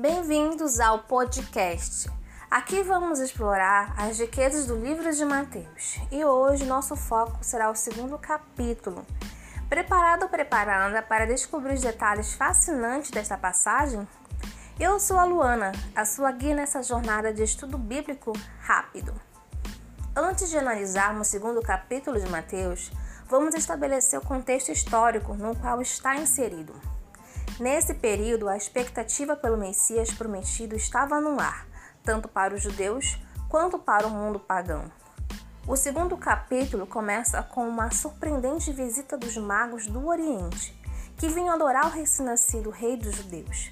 Bem-vindos ao podcast. Aqui vamos explorar as riquezas do livro de Mateus e hoje nosso foco será o segundo capítulo. Preparado ou preparada para descobrir os detalhes fascinantes desta passagem? Eu sou a Luana, a sua guia nessa jornada de estudo bíblico rápido. Antes de analisarmos o segundo capítulo de Mateus, vamos estabelecer o contexto histórico no qual está inserido. Nesse período, a expectativa pelo Messias prometido estava no ar, tanto para os judeus quanto para o mundo pagão. O segundo capítulo começa com uma surpreendente visita dos magos do Oriente, que vinham adorar o recém-nascido rei dos judeus.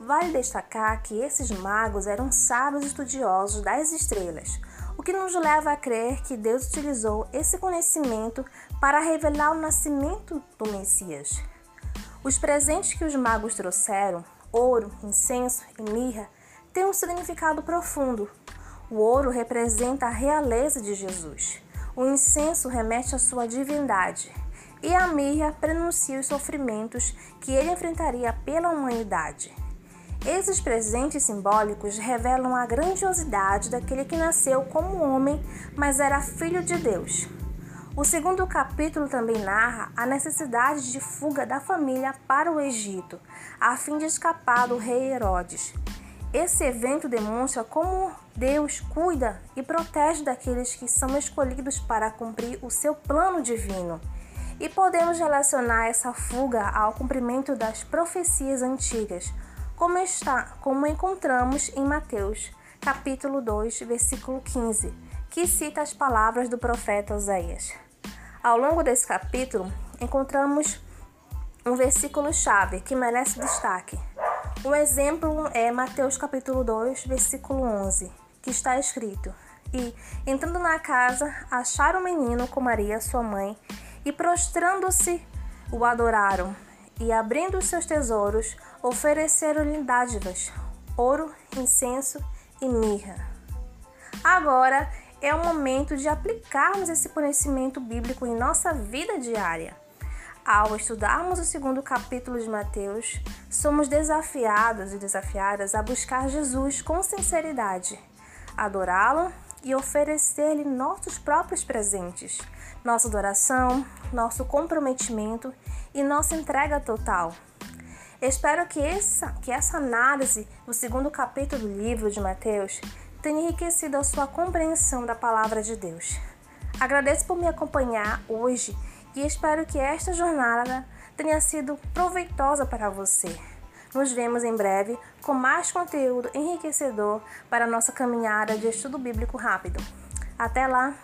Vale destacar que esses magos eram sábios estudiosos das estrelas, o que nos leva a crer que Deus utilizou esse conhecimento para revelar o nascimento do Messias. Os presentes que os magos trouxeram, ouro, incenso e mirra, têm um significado profundo. O ouro representa a realeza de Jesus. O incenso remete à sua divindade. E a mirra prenuncia os sofrimentos que ele enfrentaria pela humanidade. Esses presentes simbólicos revelam a grandiosidade daquele que nasceu como homem, mas era filho de Deus. O segundo capítulo também narra a necessidade de fuga da família para o Egito, a fim de escapar do rei Herodes. Esse evento demonstra como Deus cuida e protege daqueles que são escolhidos para cumprir o seu plano divino. E podemos relacionar essa fuga ao cumprimento das profecias antigas como está, como encontramos em Mateus, capítulo 2, versículo 15, que cita as palavras do profeta Oséias. Ao longo desse capítulo, encontramos um versículo chave que merece destaque. Um exemplo é Mateus capítulo 2, versículo 11, que está escrito: E, entrando na casa, acharam o menino com Maria, sua mãe, e prostrando-se, o adoraram e, abrindo os seus tesouros, ofereceram-lhe dádivas, ouro, incenso e mirra. Agora é o momento de aplicarmos esse conhecimento bíblico em nossa vida diária. Ao estudarmos o segundo capítulo de Mateus, somos desafiados e desafiadas a buscar Jesus com sinceridade, adorá-lo e oferecer-lhe nossos próprios presentes, nossa adoração, nosso comprometimento e nossa entrega total. Espero que essa, que essa análise do segundo capítulo do livro de Mateus tenha enriquecido a sua compreensão da palavra de Deus. Agradeço por me acompanhar hoje e espero que esta jornada tenha sido proveitosa para você. Nos vemos em breve com mais conteúdo enriquecedor para nossa caminhada de estudo bíblico rápido. Até lá!